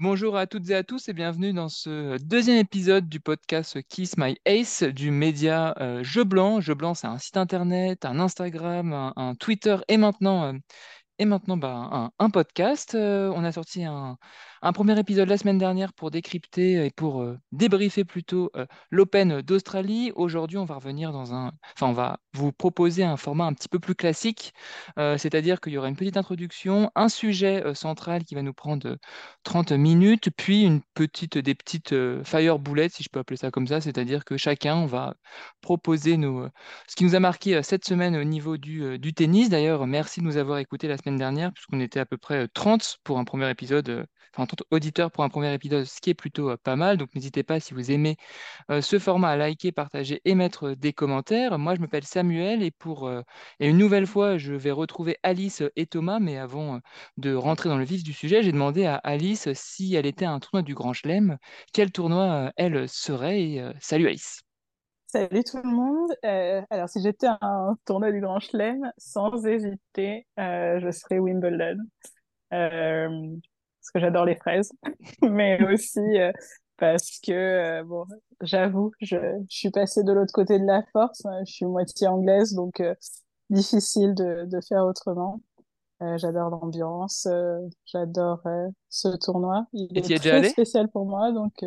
Bonjour à toutes et à tous et bienvenue dans ce deuxième épisode du podcast Kiss My Ace du média euh, Jeu Blanc. Jeu Blanc, c'est un site internet, un Instagram, un, Twitter et maintenant euh, bah, un, un podcast. Euh, on a sorti un, un premier épisode la semaine dernière pour décrypter et pour euh, débriefer plutôt euh, l'Open d'Australie. Aujourd'hui, on va revenir dans un... Enfin, on va vous proposer un format un petit peu plus classique, euh, c'est-à-dire qu'il y aura une petite introduction, un sujet central qui va nous prendre euh, 30 minutes, puis une petite, des petites fire bullets, si je peux appeler ça comme ça, c'est-à-dire que chacun, on va proposer nos, ce qui nous a marqué cette semaine au niveau du, tennis. D'ailleurs, merci de nous avoir écoutés la semaine dernière, puisqu'on était à peu près euh, 30 pour un premier épisode, 30 auditeurs pour un premier épisode, ce qui est plutôt euh, pas mal. Donc n'hésitez pas, si vous aimez euh, ce format, à liker, partager et mettre des commentaires. Moi, je m'appelle Samuel et pour euh, et une nouvelle fois, je vais retrouver Alice et Thomas. Mais avant de rentrer dans le vif du sujet, j'ai demandé à Alice si elle était un tournoi du Grand Chelem, quel tournoi elle serait. Et, salut Alice. Salut tout le monde. Alors, si j'étais un tournoi du Grand Chelem, sans hésiter, je serais Wimbledon. Parce que j'adore les fraises, mais aussi euh, parce que, euh, bon, j'avoue, je, je suis passée de l'autre côté de la force. hein. Je suis moitié anglaise, donc euh, difficile de, de faire autrement. J'adore l'ambiance, j'adore ce tournoi. Il Et est tu y es déjà très allé? spécial pour moi, donc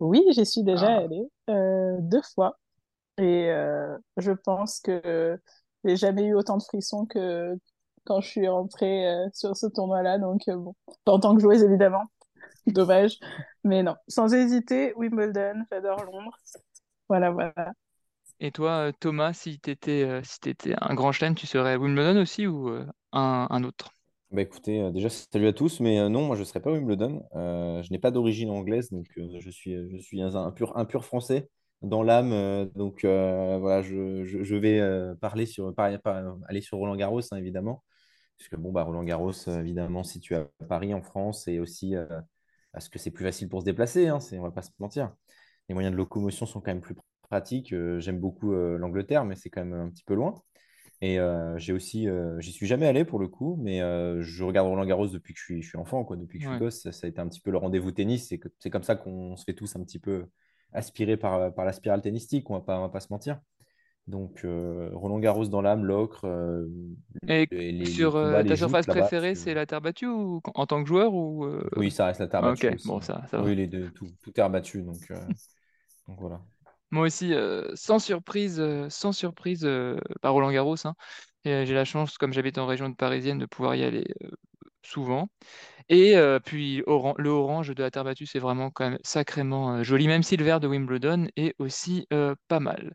oui, j'y suis déjà Ah. allée deux fois. Et je pense que j'ai jamais eu autant de frissons que quand je suis rentrée euh, sur ce tournoi-là. Donc, euh, bon, pas en tant que joueuse, évidemment. Dommage. Mais non, sans hésiter, Wimbledon, j'adore Londres. Voilà, voilà. Et toi, euh, Thomas, si tu étais, si t'étais un Grand Chelem, tu serais Wimbledon aussi ou euh, un, un autre? Bah écoutez, déjà salut à tous, mais non, moi je ne serais pas Wimbledon. Euh, je n'ai pas d'origine anglaise, donc euh, je suis, je suis un, un pur, un pur français dans l'âme. euh, donc euh, voilà, je, je- je vais euh, parler sur, par- par- aller sur Roland Garros, hein, évidemment, puisque bon, bah, Roland Garros, euh, évidemment, situé à Paris, en France, et aussi euh, parce que c'est plus facile pour se déplacer, hein, on va pas se mentir. Les moyens de locomotion sont quand même plus pratiques. Euh, j'aime beaucoup euh, l'Angleterre, mais c'est quand même un petit peu loin. Et euh, j'ai aussi, euh, j'y suis jamais allé pour le coup, mais euh, je regarde Roland Garros depuis que je suis, je suis enfant, quoi, depuis que je suis gosse. Ça, ça a été un petit peu le rendez-vous tennis. C'est comme ça qu'on se fait tous un petit peu aspirer par, par la spirale tennistique, on on va pas se mentir. Donc euh, Roland Garros dans l'âme, l'ocre, euh, Et les, les- les sur euh, combats, ta surface préférée, c'est la terre battue ou en tant que joueur ou euh, Oui, ça reste la terre ah, battue bon, ça, ça. Oui, les deux, tout, tout terre battue. Donc, donc voilà. Moi aussi, sans surprise, sans surprise, par Roland Garros, hein. J'ai la chance, comme j'habite en région parisienne, de pouvoir y aller souvent. Et puis le orange de la terre battue, c'est vraiment quand même sacrément joli, même si le vert de Wimbledon est aussi pas mal.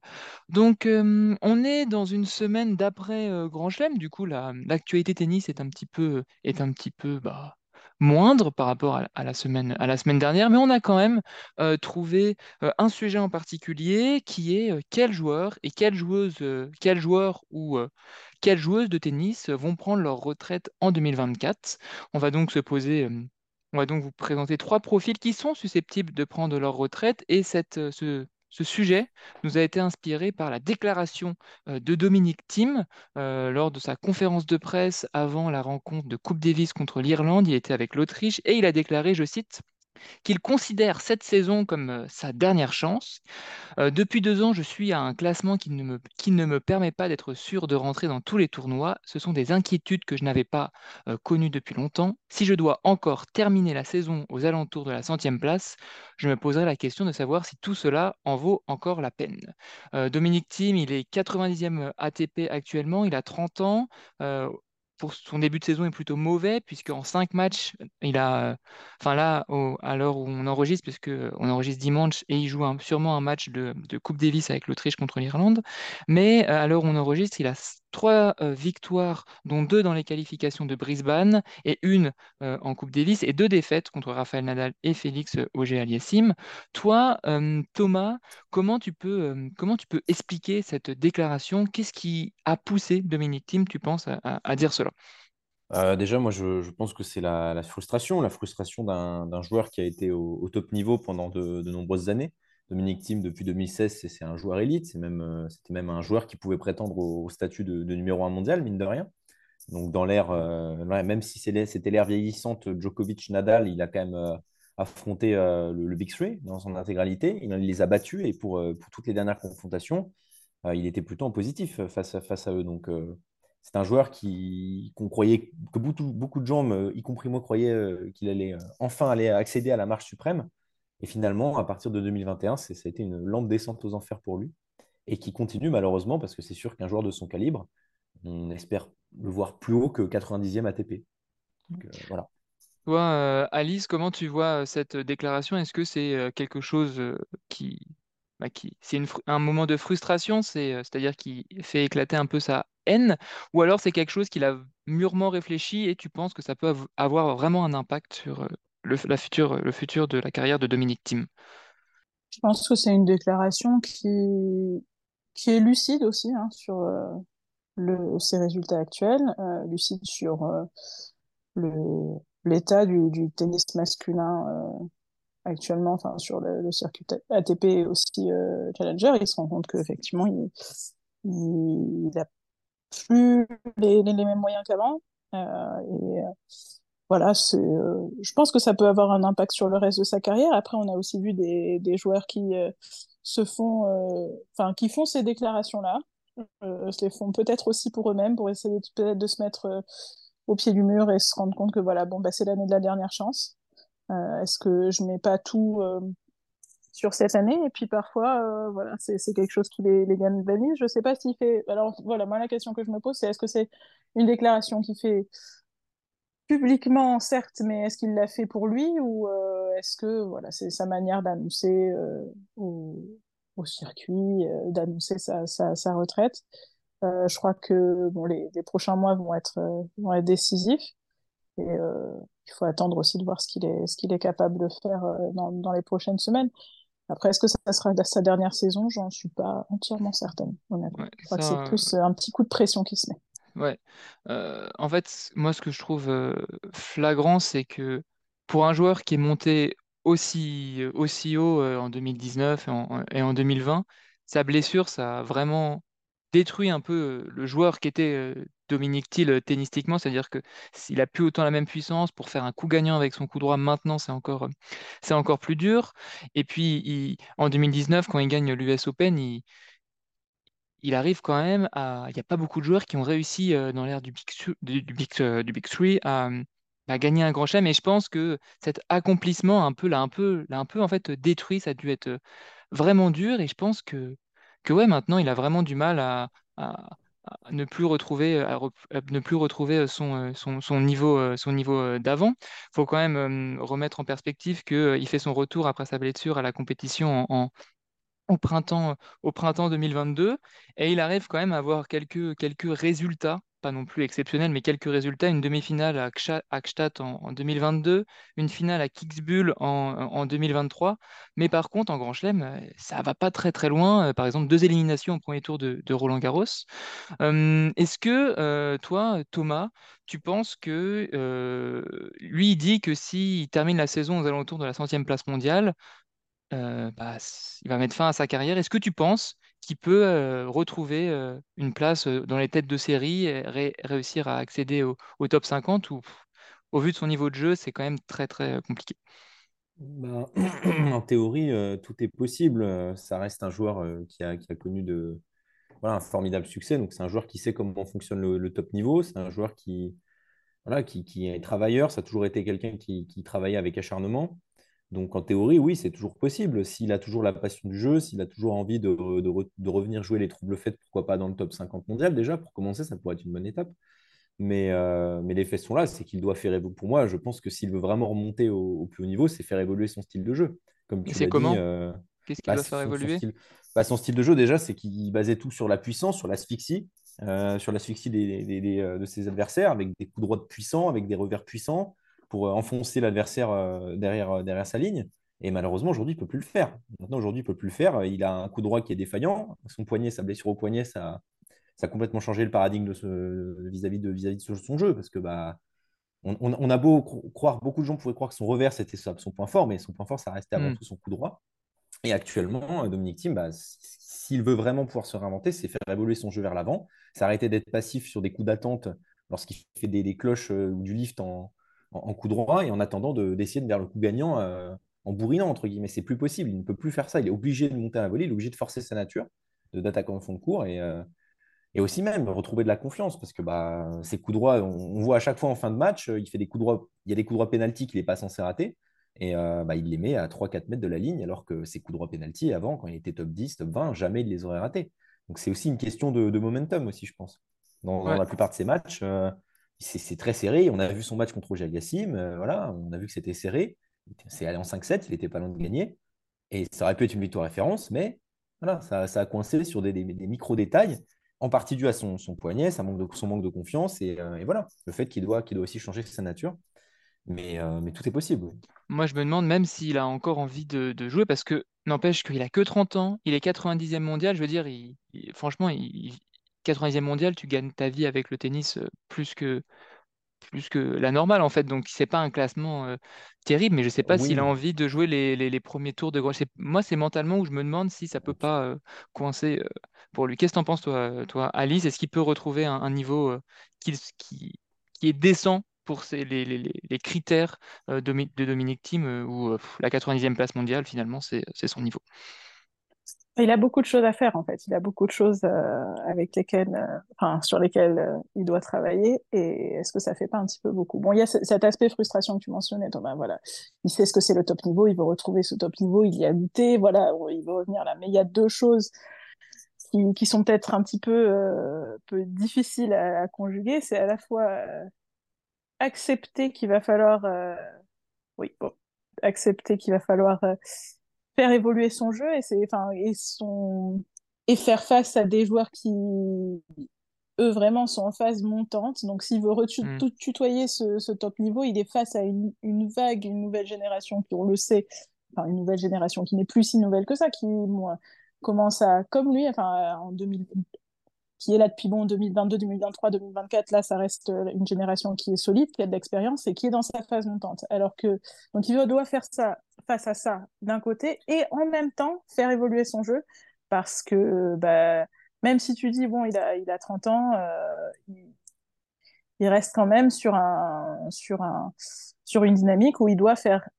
Donc on est dans une semaine d'après Grand Chelem, du coup la- l'actualité tennis est un petit peu, est un petit peu bah, moindre par rapport à, la semaine, dernière, mais on a quand même euh, trouvé euh, un sujet en particulier qui est euh, quel joueur et quelle joueuse, euh, quel joueur ou quelle joueuse de tennis vont prendre leur retraite en 2024. On va donc vous présenter trois profils qui sont susceptibles de prendre leur retraite et cette, ce, ce sujet nous a été inspiré par la déclaration euh, de Dominic Thiem euh, lors de sa conférence de presse avant la rencontre de Coupe Davis contre l'Irlande. Il était avec l'Autriche et il a déclaré, je cite, qu'il considère cette saison comme euh, sa dernière chance euh, depuis deux ans, je suis à un classement qui ne me, permet pas d'être sûr de rentrer dans tous les tournois. Ce sont des inquiétudes que je n'avais pas euh, connues depuis longtemps. Si je dois encore terminer la saison aux alentours de la centième place, je me poserai la question de savoir si tout cela en vaut encore la peine. Dominique Thiem, il est 90e ATP actuellement, il a 30 ans. Pour son début de saison est plutôt mauvais puisqu'en cinq matchs, il a, enfin là, à l'heure où on enregistre, puisque euh, on enregistre dimanche et il joue sûrement un match de, de Coupe Davis avec l'Autriche contre l'Irlande, mais euh, à l'heure où on enregistre, il a trois victoires, dont deux dans les qualifications de Brisbane et une en Coupe Davis et deux défaites contre Rafael Nadal et Félix Auger-Aliassime. Toi, Thomas, comment tu peux, comment tu peux expliquer cette déclaration? Qu'est-ce qui a poussé Dominique Thiem, tu penses, à, dire cela? Déjà, moi, je, pense que c'est la, frustration, la frustration d'un joueur qui a été au, top niveau pendant de nombreuses années. Dominique Thiem, depuis 2016, c'est un joueur élite. Euh, c'était même un joueur qui pouvait prétendre au, statut de, numéro un mondial, mine de rien. Donc, dans l'ère, euh, même si c'était l'ère vieillissante, Djokovic-Nadal, il a quand même euh, affronter le, Big Three dans son intégralité. Il les a battus et pour, toutes les dernières confrontations, il était plutôt en positif face à, eux. Donc, c'est un joueur qu'on croyait, que beaucoup, beaucoup de gens, y compris moi, croyaient qu'il allait enfin aller accéder à la marche suprême. Et finalement, à partir de 2021, ça a été une lente descente aux enfers pour lui et qui continue malheureusement parce que c'est sûr qu'un joueur de son calibre, on espère le voir plus haut que 90e ATP. Euh, voilà. Toi, euh, Alice, comment tu vois euh, cette déclaration? Est-ce que c'est quelque chose qui, bah, qui c'est un moment de frustration, c'est, c'est-à-dire qui fait éclater un peu sa haine, ou alors c'est quelque chose qu'il a mûrement réfléchi et tu penses que ça peut avoir vraiment un impact sur le, la future, le futur de la carrière de Dominique Thiem Je pense que c'est une déclaration qui, qui est lucide aussi hein, sur euh, le, ses résultats actuels, euh, lucide sur euh, l'état du, du, tennis masculin actuellement, enfin sur le, circuit ATP et aussi Challenger. Il se rend compte qu'effectivement, il, il, a plus les, les, les mêmes moyens qu'avant. et voilà, c'est, je pense que ça peut avoir un impact sur le reste de sa carrière. Après, on a aussi vu des, des joueurs qui se font, euh, enfin, qui font ces déclarations-là, euh, se les font peut-être aussi pour eux-mêmes, pour essayer peut-être de se mettre euh, au pied du mur et se rendre compte que voilà, bon, bah, c'est l'année de la dernière chance. Est-ce que je mets pas tout sur cette année? Et puis parfois voilà c'est quelque chose qui les, les galvanise je sais pas s'il fait alors voilà moi la question que je me pose c'est est-ce que c'est une déclaration qui fait publiquement, certes, mais est-ce qu'il l'a fait pour lui ou euh, est-ce que voilà, c'est sa manière d'annoncer euh, au, au, circuit, euh, d'annoncer sa, sa, sa, retraite Je crois que bon, les, les, prochains mois vont être, vont être décisifs et il faut attendre aussi de voir ce qu'il est, ce qu'il est capable de faire dans, dans les prochaines semaines. Après, est-ce que ça sera sa dernière saison? J'en suis pas entièrement certaine, honnêtement. je crois que c'est plus un petit coup de pression qui se met. Ouais. Euh, en fait, moi, ce que je trouve euh, flagrant, c'est que pour un joueur qui est monté aussi, aussi haut euh, en 2019 et en, et en 2020, sa blessure, ça a vraiment détruit un peu le joueur qui était Dominique Thiel tennistiquement, c'est-à-dire que s'il a plus autant la même puissance pour faire un coup gagnant avec son coup droit maintenant, c'est encore, c'est encore plus dur. Et puis, en 2019, quand il gagne l'US Open, il il arrive quand même à. Il n'y a pas beaucoup de joueurs qui ont réussi dans l'ère du Big, du, Big, du Big Three à, gagner un grand chelem. Et je pense que cet accomplissement un peu, l'a un peu, un peu en fait détruit. Ça a dû être vraiment dur. Et je pense que, que ouais, maintenant, il a vraiment du mal à, ne plus retrouver, à ne plus retrouver son, son, son niveau, son niveau d'avant. Il faut quand même remettre en perspective qu'il fait son retour après sa blessure à la compétition en, au printemps, au printemps 2022 et il arrive quand même à avoir quelques, quelques résultats, pas non plus exceptionnels, mais quelques résultats. Une demi-finale à Kstatt en, 2022, une finale à Kitzbühel en, 2023. Mais par contre, en Grand Chelem, euh, ça va pas très très loin. Euh, par exemple, deux éliminations au premier tour de, Roland Garros. Est-ce que euh, toi, Thomas, tu penses que lui, il dit que s'il termine la saison aux alentours de la centième place mondiale, euh, bah, il va mettre fin à sa carrière. Est-ce que tu penses qu'il peut euh, retrouver euh, une place dans les têtes de série et réussir à accéder au, top 50 ou au vu de son niveau de jeu, c'est quand même très très compliqué? Bah, En théorie, tout est possible. Ça reste un joueur qui a, connu de, un formidable succès. C'est un joueur qui sait comment fonctionne le, top niveau. C'est un joueur qui, est travailleur. Ça a toujours été quelqu'un qui travaillait avec acharnement. Donc en théorie, oui, c'est toujours possible. S'il a toujours la passion du jeu, s'il a toujours envie de, revenir jouer les troubles faits, pourquoi pas dans le top 50 mondial déjà, pour commencer, ça pourrait être une bonne étape. Mais, euh, mais les faits sont là, c'est qu'il doit faire évoluer. Pour moi, je pense que s'il veut vraiment remonter au, plus haut niveau, c'est faire évoluer son style de jeu. Comme c'est comment? euh, Qu'est-ce qu'il bah, doit faire évoluer? son style, bah, son style de jeu, déjà, c'est qu'il basait tout sur la puissance, sur l'asphyxie, euh, sur l'asphyxie de ses adversaires, avec des coups droits puissants, avec des revers puissants pour euh, enfoncer l'adversaire euh, derrière, euh, derrière sa ligne. Et malheureusement, aujourd'hui, il ne peut plus le faire. Maintenant, aujourd'hui, il ne peut plus le faire. Il a un coup droit qui est défaillant. Son poignet, sa blessure au poignet, ça, ça a complètement changé le paradigme vis-à-vis de, vis -vis de son jeu. Parce que bah, on, on, a beau croire, beaucoup de gens pourraient croire que son revers, c'était son point fort, mais son point fort, ça restait avant mm. tout son coup droit. Et actuellement, Dominique Thiem, bah, s'il veut vraiment pouvoir se réinventer, c'est faire évoluer son jeu vers l'avant. C'est arrêter d'être passif sur des coups d'attente lorsqu'il fait des, des cloches ou du lift en, en, coup droit et en attendant d'essayer de, faire le coup gagnant euh, en bourrinant, entre guillemets. C'est plus possible. Il ne peut plus faire ça. Il est obligé de monter à la volée, il est obligé de forcer sa nature d'attaquant en fond de cours et, euh, et aussi même retrouver de la confiance parce que bah, ses coups droits, on, voit à chaque fois en fin de match, il fait des coups droits, il y a des coups droits pénalty qu'il n'est pas censé rater. Et bah, il les met à 3-4 mètres de la ligne, alors que ses coups droits pénalty, avant, quand il était top 10, top 20, jamais il les aurait ratés. Donc c'est aussi une question de, momentum aussi, je pense. Dans, la plupart de ses matchs, euh, c'est très serré. On a vu son match contre Roger Gassim, euh, voilà, on a vu que c'était serré. C'est allé en 5-7, il n'était pas loin de gagner. Et ça aurait pu être une victoire référence, mais voilà, ça, a coincé sur des, micro-détails, en partie dû à son, poignet, son manque de confiance, euh, et, voilà, le fait qu'il doit, doit aussi changer sa nature. Mais, mais tout est possible. Moi, je me demande même s'il a encore envie de, jouer parce que n'empêche qu'il a que 30 ans, il est 90e mondial. Je veux dire, franchement, il, 90e mondial, tu gagnes ta vie avec le tennis euh, plus que, plus que la normale en fait. Donc c'est pas un classement euh, terrible, mais je sais pas s'il a envie de jouer les, premiers tours de Grand Moi, c'est mentalement où je me demande si ça peut pas euh, coincer pour lui. Qu'est-ce que tu en penses, toi, toi Alice? Est-ce qu'il peut retrouver un, niveau qui, qui, est décent pour les, critères de, de Dominique Thiem, où la 90e place mondiale, finalement, c'est son niveau? Il a beaucoup de choses à faire en fait. Il a beaucoup de choses avec lesquelles, enfin, sur lesquelles il doit travailler. Et est-ce que ça fait pas un petit peu beaucoup? Bon, il y a cet aspect frustration que tu mentionnais, Thomas. Voilà, il sait ce que c'est le top niveau. Il veut retrouver ce top niveau. Il y a goûté. Voilà, il veut revenir là. Mais il y a deux choses qui, sont peut-être un petit peu, peu difficiles à, à conjuguer. C'est à la fois accepter qu'il va falloir, euh, oui, accepter qu'il va falloir euh, faire évoluer son jeu et c'est, enfin, et son et faire face à des joueurs qui eux vraiment sont en phase montante. Donc s'il veut mm. tutoyer ce, top niveau, il est face à une, vague, une nouvelle génération qui, on le sait, enfin une nouvelle génération qui n'est plus si nouvelle que ça, qui commence à, comme lui, enfin en 2000, qui est là depuis bon 2022, 2023, 2024. Là, ça reste euh, une génération qui est solide, qui a de l'expérience et qui est dans sa phase montante. Alors que donc il doit faire ça face à ça d'un côté et en même temps faire évoluer son jeu parce que bah, même si tu dis bon il a il a 30 ans, euh, il, reste quand même sur un sur un sur une dynamique où il doit faire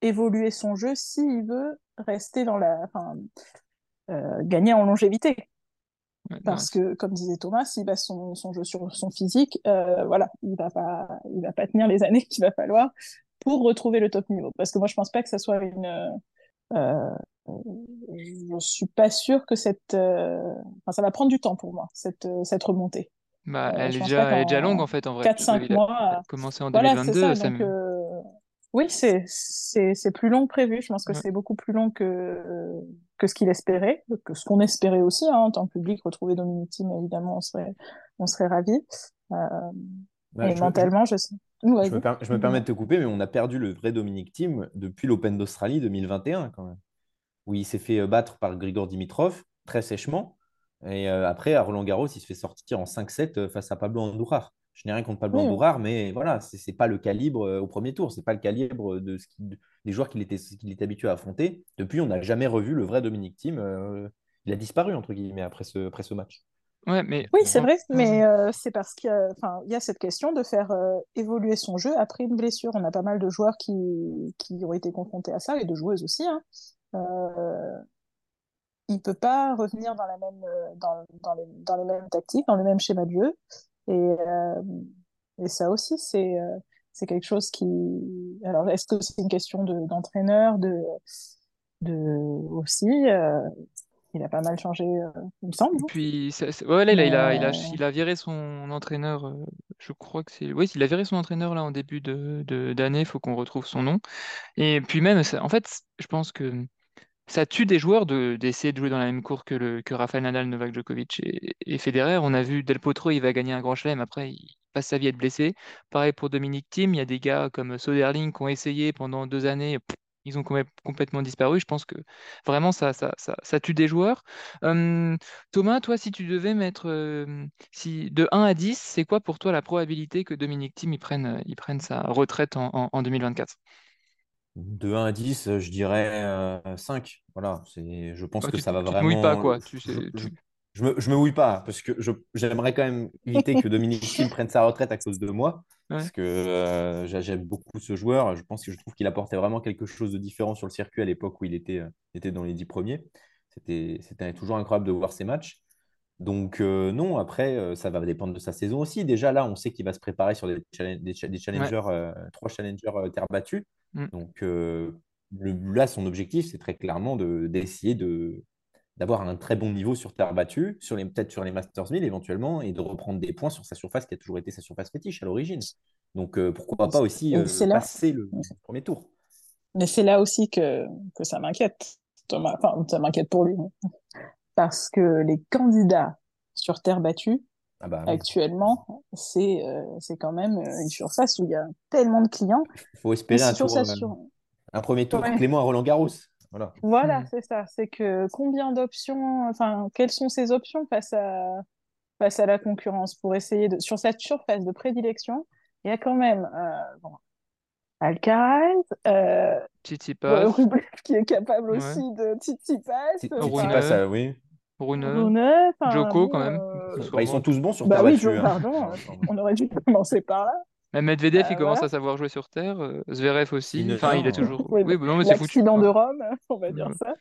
évoluer son jeu s'il veut rester dans la enfin, euh, gagner en longévité parce que, comme disait Thomas, s'il base son, son, jeu sur son physique, euh, voilà, il va pas, il va pas tenir les années qu'il va falloir pour retrouver le top niveau. Parce que moi, je pense pas que ça soit une. Euh, je suis pas sûre que cette. Euh, enfin, ça va prendre du temps pour moi, cette, cette remontée. Bah, elle, est déjà, elle est déjà longue en fait, en vrai. 4-5 mois. Commencé en 2022, voilà, ça, ça donc, oui, c'est plus long que prévu. Je pense que c'est beaucoup plus long que, que ce qu'il espérait, que ce qu'on espérait aussi hein, en tant que public. Retrouver Dominique Thiem, évidemment, on serait, on serait ravis. Euh, et mentalement, je, sais. je, me, je me permets de te couper, mais on a perdu le vrai Dominique Thiem depuis l'Open d'Australie 2021, quand même, où il s'est fait euh, battre par Grigor Dimitrov très sèchement. Et euh, après, à Roland Garros, il se fait sortir en 5-7 face à Pablo Andújar. Je n'ai rien contre Pablo oui. mais voilà, ce n'est pas le calibre euh, au premier tour, ce n'est pas le calibre de ce des joueurs qu'il était, était, habitué à affronter. Depuis, on n'a jamais revu le vrai Dominique Thiem. Euh, il a disparu, entre guillemets, après ce, après ce match. Ouais, mais... Oui, c'est vrai, mais euh, c'est parce qu'il y, y, a cette question de faire évoluer son jeu après une blessure. On a pas mal de joueurs qui, qui ont été confrontés à ça, et de joueuses aussi. Hein. il ne peut pas revenir dans, la même, dans, dans, les, dans les mêmes tactiques, dans le même schéma de jeu. Et, euh, et ça aussi, c'est euh, c'est quelque chose qui. Alors, est-ce que c'est une question d'entraîneur, de, de, aussi euh, Il a pas mal changé, il me semble. Puis, ouais, là, il, a, il, a, il, a, il a viré son entraîneur. je crois que c'est. Oui, il a viré son entraîneur là en début d'année. De, il faut qu'on retrouve son nom. Et puis même, en fait, je pense que ça tue des joueurs de, d'essayer de jouer dans la même cour que, le, que Rafael Nadal, Novak Djokovic et, Federer. On a vu Del Potro, il va gagner un grand chelem, après il passe sa vie à être blessé. Pareil pour Dominique Thiem, il y a des gars comme Soderling qui ont essayé pendant deux années, ils ont complètement disparu. Je pense que vraiment ça, ça, ça, tue des joueurs. Hum, Thomas, toi, si tu devais mettre hum, si, de 1 à 10, c'est quoi pour toi la probabilité que Dominique Thiem prenne, prenne sa retraite en, en 2024 de 1 à 10, je dirais 5. Euh, voilà, c'est, je pense que ça va tu vraiment. pas, quoi. Tu sais, je me, je me mouille pas, parce que je- j'aimerais quand même éviter que Dominique Thiem prenne sa retraite à cause de moi, Ouais. parce que euh, j'a- j'aime beaucoup ce joueur. Je pense que je trouve qu'il apportait vraiment quelque chose de différent sur le circuit à l'époque où il était, euh, était dans les dix premiers. C'était, c'était toujours incroyable de voir ses matchs. Donc euh, non, après, euh, ça va dépendre de sa saison aussi. Déjà là, on sait qu'il va se préparer sur des, challenge- des, cha- des Ouais. challengers, euh, trois challengers terre battue. Mm. Donc euh, le- là, son objectif, c'est très clairement de, d'essayer de, d'avoir un très bon niveau sur terre battue, sur les, peut-être sur les Masters 1000 éventuellement, et de reprendre des points sur sa surface qui a toujours été sa surface fétiche à l'origine. Donc euh, pourquoi pas aussi euh, là, passer le premier tour. mais c'est là aussi que, que ça m'inquiète, Thomas. Enfin, ça m'inquiète pour lui. hein. Parce que les candidats sur terre battue, Ah bah oui. actuellement, c'est euh, c'est quand même euh, une surface où il y a tellement de clients. Il faut espérer un tour, euh, sur... un premier tour Ouais. Clément à Roland Garros. Voilà. Voilà, Mm. c'est ça. C'est que combien d'options, enfin, quelles sont ses options face à, face à la concurrence pour essayer de, sur cette surface de prédilection, il y a quand même, euh, bon, Alcaraz, euh, Tsitsipas, Rublev qui est capable Ouais. aussi de Tsitsipas, Si, enfin, si, Rune. si, pas ça, oui. Rune, Rune, enfin, Joko quand même. euh, Bah, ils sont tous bons sur bah terre oui, battue. Joe, hein. pardon, euh, Enfin, on aurait dû commencer par là. Même Medvedev, il Euh, commence voilà. à savoir jouer sur terre. euh, Zverev aussi. Sinner, Enfin, il est euh, toujours. Oui, Oui, bah non, mais c'est foutu. De Rome, on va dire Ouais. ça.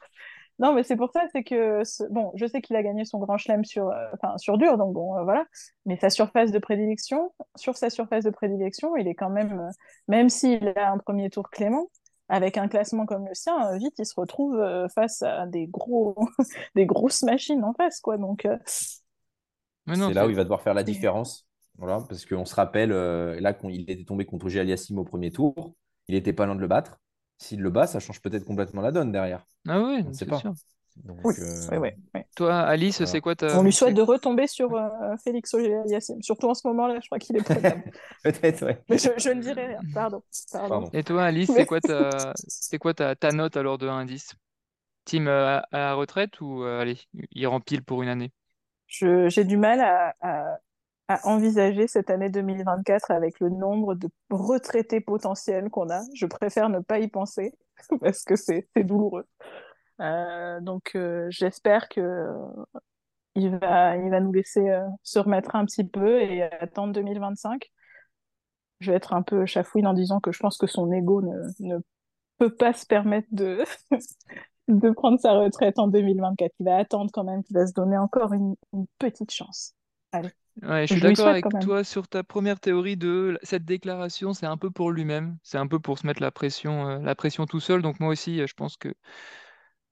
Non, mais c'est pour ça, c'est que bon, je sais qu'il a gagné son grand chelem sur, euh, enfin, sur dur, donc bon, euh, voilà. Mais sa surface de prédilection, sur sa surface de prédilection, il est quand même, euh, même s'il a un premier tour clément, avec un classement comme le sien, euh, vite, il se retrouve euh, face à des gros, des grosses machines en face, quoi. Donc, euh, Mais non, c'est là où il va devoir faire la différence. Voilà, parce qu'on se rappelle, euh, là, quand il était tombé contre Aliassim au premier tour, il était pas loin de le battre. S'il le bat, ça change peut-être complètement la donne derrière. Ah oui, On ne sait c'est pas. sûr. Donc, oui, euh, oui, oui, oui. Toi, Alice, Voilà. c'est quoi ta. On lui souhaite de retomber sur euh, Félix Auger-Aliassime. Surtout en ce moment-là, je crois qu'il est prenable. peut-être, ouais. Mais je, je ne dirai rien. Pardon. Pardon. Pardon. Et toi, Alice, Mais- c'est quoi ta, c'est quoi ta, ta note alors de 1 à 10? Team euh, à, à la retraite ou euh, allez, il rempile pour une année? Je- j'ai du mal à, à- à envisager cette année 2024 avec le nombre de retraités potentiels qu'on a. Je préfère ne pas y penser parce que c'est c'est douloureux. Euh, donc euh, j'espère que euh, il va, il va nous laisser se remettre un petit peu et attendre 2025. Je vais être un peu chafouine en disant que je pense que son ego ne, ne peut pas se permettre de, de prendre sa retraite en 2024. Il va attendre quand même, qu'il va se donner encore une, une petite chance. Allez. Ouais, je suis d'accord avec toi sur ta première théorie de cette déclaration, c'est un peu pour lui-même, c'est un peu pour se mettre la pression, euh, la pression tout seul. Donc moi aussi, je pense que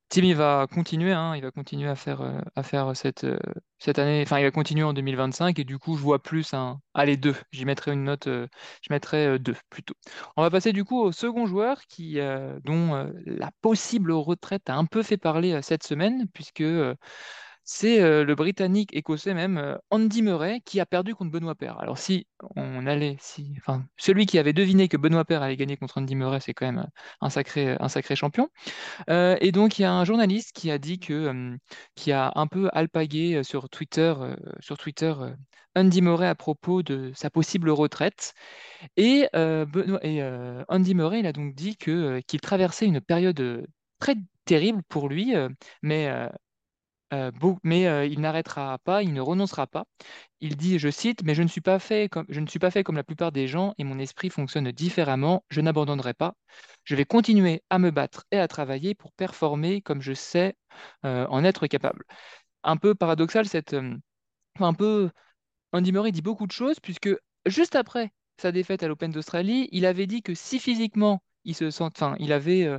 Tim, il va continuer, hein, il va continuer à faire, euh, à faire cette, euh, cette année, enfin, il va continuer en 2025 et du coup, je vois plus un. Allez, deux. J'y mettrai une note, euh, je mettrai deux plutôt. On va passer du coup au second joueur qui, dont la possible retraite a un peu fait parler cette semaine, puisque c'est euh, le Britannique écossais même, euh, Andy Murray, qui a perdu contre Benoît Paire. Alors si on allait, si, celui qui avait deviné que Benoît Paire allait gagner contre Andy Murray, c'est quand même euh, un sacré, un sacré champion. Et donc, il y a un journaliste qui a dit que, qui a un peu alpagué sur Twitter, sur Twitter Andy Murray à propos de sa possible retraite. Et, et Andy Murray, il a donc dit que, qu'il traversait une période très terrible pour lui, mais, euh, mais euh, il n'arrêtera pas, il ne renoncera pas. Il dit, je cite, Mais je ne suis pas fait comme, la plupart des gens et mon esprit fonctionne différemment. Je n'abandonnerai pas. Je vais continuer à me battre et à travailler pour performer comme je sais euh, en être capable. Un peu paradoxal, cette, un peu Andy Murray dit beaucoup de choses, puisque juste après sa défaite à l'Open d'Australie, il avait dit que si physiquement il se sent, il avait,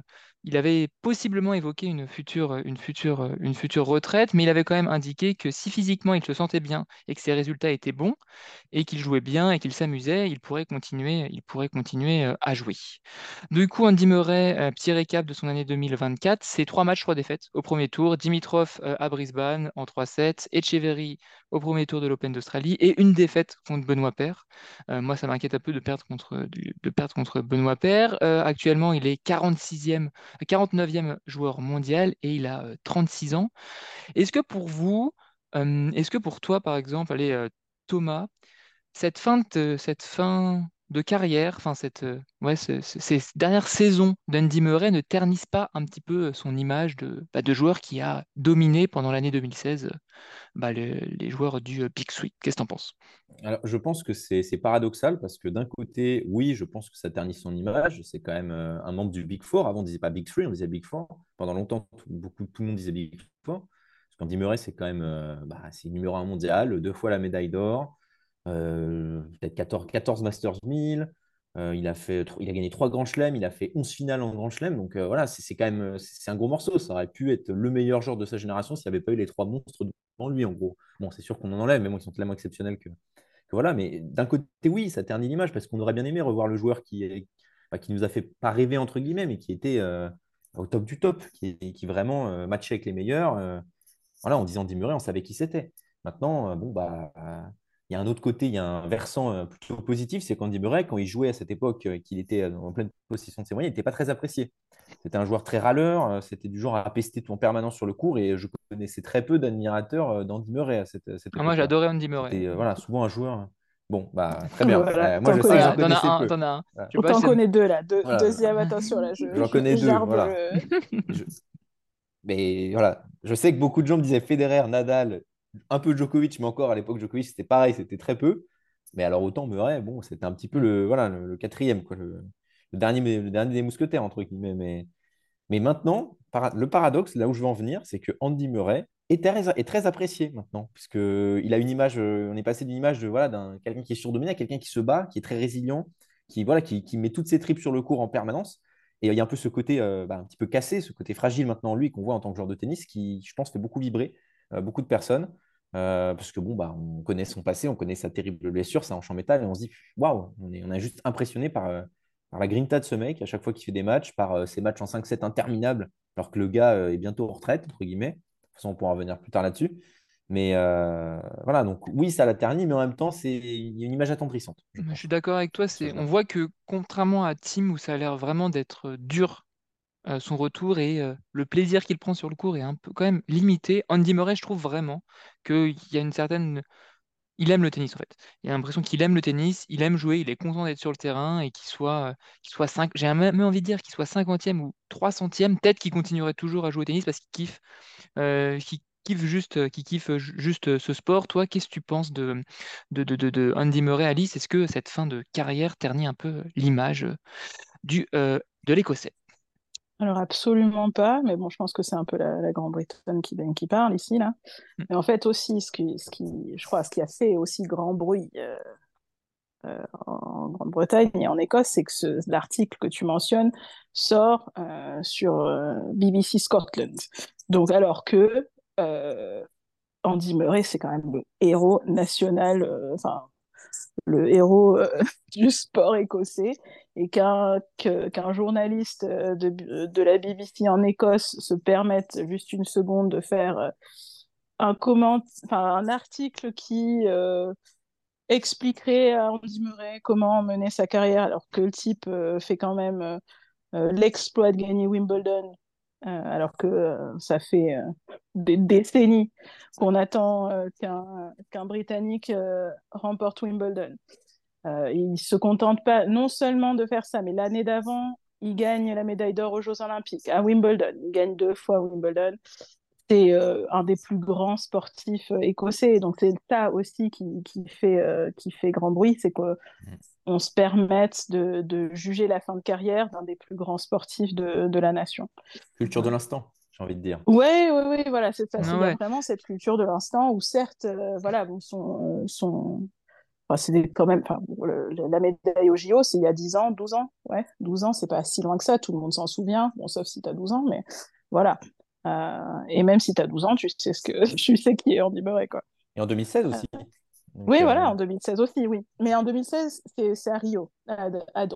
il avait possiblement évoqué euh, une future retraite, mais il avait quand même indiqué que si physiquement il se sentait bien et que ses résultats étaient bons et qu'il jouait bien et qu'il s'amusait, il pourrait continuer, il pourrait continuer euh, à jouer. Du coup, Andy Murray, euh, petit récap de son année 2024, c'est trois matchs, trois défaites au premier tour. Dimitrov à Brisbane en 3-7, Echeverry au premier tour de l'Open d'Australie et une défaite contre Benoît Paire. Euh, moi, ça m'inquiète un peu de perdre contre, de perdre Benoît Paire. Actuellement, il est 46e, 49e joueur mondial et il a euh, 36 ans. Est-ce que pour vous, euh, est-ce que pour toi, par exemple, allez, euh, Thomas, cette fin de, cette fin de carrière, enfin cette, euh, ouais, ce- ce- ces dernières saisons d'Andy Murray ne ternissent pas un petit peu son image de, bah, de joueur qui a dominé pendant l'année 2016 euh, bah, le- les joueurs du euh, Big Sweet. Qu'est-ce que t'en penses? Alors, je pense que c'est paradoxal parce que d'un côté, oui, je pense que ça ternit son image. C'est quand même euh, un membre du Big Four. Avant, on disait pas Big Three, on disait Big Four. Pendant longtemps, tout, beaucoup, tout le monde disait Big Four. Parce qu'Andy Murray, c'est quand même euh, bah, numéro un mondial, deux fois la médaille d'or, euh, peut-être 14, 14 Masters 1000. Euh, il a fait, il a gagné trois grands chelems, il a fait 11 finales en grand chelem. Donc euh, voilà, c'est quand même euh, un gros morceau. Ça aurait pu être le meilleur joueur de sa génération s'il n'y avait pas eu les trois monstres devant lui, en gros. Bon, c'est sûr qu'on en enlève, mais bon, ils sont tellement exceptionnels que, voilà. Mais d'un côté, oui, ça ternit l'image parce qu'on aurait bien aimé revoir le joueur qui, bah, qui nous a fait pas rêver, entre guillemets, mais qui était euh, au top du top, qui, qui vraiment euh, matchait avec les meilleurs. euh, voilà, en disant Murray, on savait qui c'était. Maintenant, euh, bon, bah, euh, il y a un autre côté, il y a un versant euh, plutôt positif, c'est qu'Andy Murray, quand il jouait à cette époque, euh, qu'il était euh, en pleine possession de ses moyens, il n'était pas très apprécié. C'était un joueur très râleur, c'était du genre à pester tout en permanence sur le court, et je connaissais très peu d'admirateurs d'Andy Murray à cette, à cette Ah, moi, j'adorais Andy Murray. C'était voilà, souvent un joueur. Bon, bah, très bien. Voilà, Euh, moi, je sais connais que j'en connaissais un, peu. t'en as un. Voilà. Tu t'en connaît deux là. Deux- Voilà. Deuxième, attention là. Je, J'en je- connais deux, j'arbre voilà. le- Je- Mais voilà, je sais que beaucoup de gens me disaient Federer, Nadal, un peu Djokovic, mais encore à l'époque, Djokovic, c'était pareil, c'était très peu. Mais alors autant Murray, bon, c'était un petit peu le, voilà, le, quatrième, quoi, le, dernier, le dernier des mousquetaires, entre guillemets. Mais, mais maintenant, le paradoxe, là où je veux en venir, c'est que Andy Murray est très, est très apprécié maintenant, puisqu'il a une image, euh, on est passé d'une image de voilà, d'un quelqu'un qui est surdominé à quelqu'un qui se bat, qui est très résilient, qui, voilà, qui, qui met toutes ses tripes sur le court en permanence. Et il y a un peu ce côté euh, bah, un petit peu cassé, ce côté fragile maintenant en lui qu'on voit en tant que joueur de tennis, qui, je pense, fait beaucoup vibrer beaucoup de personnes. Euh, parce que bon, bah, on connaît son passé, on connaît sa terrible blessure, un champ métal, et on se dit, waouh, on est, on est juste impressionné par, euh, par la grinta de ce mec à chaque fois qu'il fait des matchs, par euh, ses matchs en 5-7 interminables, alors que le gars euh, est bientôt en retraite, entre guillemets. De toute façon, on pourra revenir plus tard là-dessus. Mais euh, voilà, donc oui, ça l'a terni, mais en même temps, c'est il y a une image attendrissante, je Je suis d'accord avec toi. C'est, on voit que contrairement à Tim, où ça a l'air vraiment d'être euh, dur euh, son retour et euh, le plaisir qu'il prend sur le court est un peu quand même limité. Andy Murray, je trouve vraiment qu'il y a une certaine... Il aime le tennis en fait. Il a l'impression qu'il aime le tennis, il aime jouer, il est content d'être sur le terrain et qu'il soit, euh, qu'il soit 5... J'ai même envie de dire qu'il soit cinquantième ou 300e, peut-être qu'il continuerait toujours à jouer au tennis parce qu'il kiffe, qu'il kiffe juste, ce sport. Toi, qu'est-ce que tu penses de, de, Andy Murray, Alice? Est-ce que cette fin de carrière ternit un peu l'image de l'Écossais? Alors absolument pas, mais bon, je pense que c'est un peu la, la Grande-Bretagne qui, qui parle ici là. Mm. Mais en fait aussi, ce qui, ce qui, je crois, ce qui a fait aussi grand bruit euh, euh, en Grande-Bretagne et en Écosse, c'est que ce- l'article que tu mentionnes sort euh, sur BBC Scotland. Donc alors que Andy Murray, c'est quand même le héros national, enfin le héros euh, du sport écossais, et qu'un qu'un journaliste euh, de, de la BBC en Écosse se permette juste une seconde de faire euh, un comment, un article qui expliquerait à Andy Murray comment mener sa carrière, alors que le type fait quand même l'exploit de gagner Wimbledon, alors que euh, ça fait euh, des décennies qu'on attend euh, qu'un Britannique euh, remporte Wimbledon. Euh, il se contente pas non seulement de faire ça, mais l'année d'avant, il gagne la médaille d'or aux Jeux Olympiques à Wimbledon. Il gagne deux fois Wimbledon. C'est euh, un des plus grands sportifs euh, écossais. Donc c'est ça aussi qui, qui fait, euh, qui fait grand bruit, c'est qu'on Mm. se permette de, de juger la fin de carrière d'un des plus grands sportifs de, de la nation. Culture de l'instant, j'ai envie de dire. Oui, oui, oui, voilà, c'est ça. Ah ouais. vraiment cette culture de l'instant où certes, euh, voilà, bon, son, son... Enfin, c'est quand même, enfin, le- la médaille au JO, c'est il y a 10 ans, 12 ans. Ouais, 12 ans, c'est pas si loin que ça, tout le monde s'en souvient, bon, sauf si tu as 12 ans, mais voilà. Euh, et même si tu as 12 ans, tu sais ce que tu sais qui est Andy Murray, quoi. Et en 2016 Euh, aussi. Donc, oui, euh, voilà, en 2016 aussi, oui. Mais en 2016, c'est à Rio.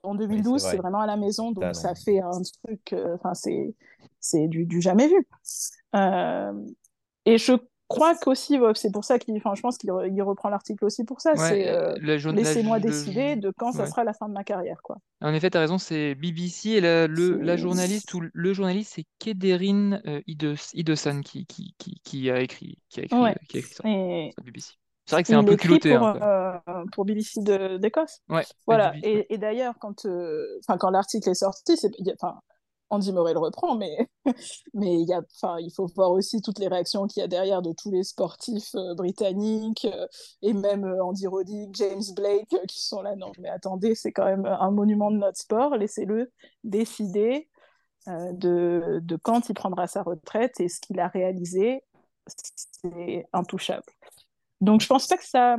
En oui, c'est 2012, c'est vrai. vraiment à la maison, donc ça fait un truc, euh, enfin, c'est c'est du, du jamais vu. Euh, et je crois qu'aussi, c'est pour ça qu'il, enfin, je pense qu'il re- il reprend l'article aussi pour ça, Ouais, c'est euh, laissez-moi le- décider de quand ça sera la fin de ma carrière, quoi. En effet, tu as raison, c'est BBC et la, le, la journaliste ou le journaliste, c'est Kederin euh, qui, qui, qui, qui a écrit, qui a écrit, Ouais. qui a écrit ça Et, sur BBC. C'est vrai que c'est un peu culotté. pour, hein, euh, pour BBC d'Écosse. Ouais, Voilà. Et, et d'ailleurs, quand, euh, quand l'article est sorti, c'est, il y a- enfin, Andy Murray le reprend, mais, il faut voir aussi toutes les réactions qu'il y a derrière de tous les sportifs euh, britanniques euh, et même euh, Andy Roddick, James Blake qui sont là. Non, mais attendez, c'est quand même un monument de notre sport. Laissez-le décider de, quand il prendra sa retraite et ce qu'il a réalisé, c'est intouchable. Donc, je pense pas que ça,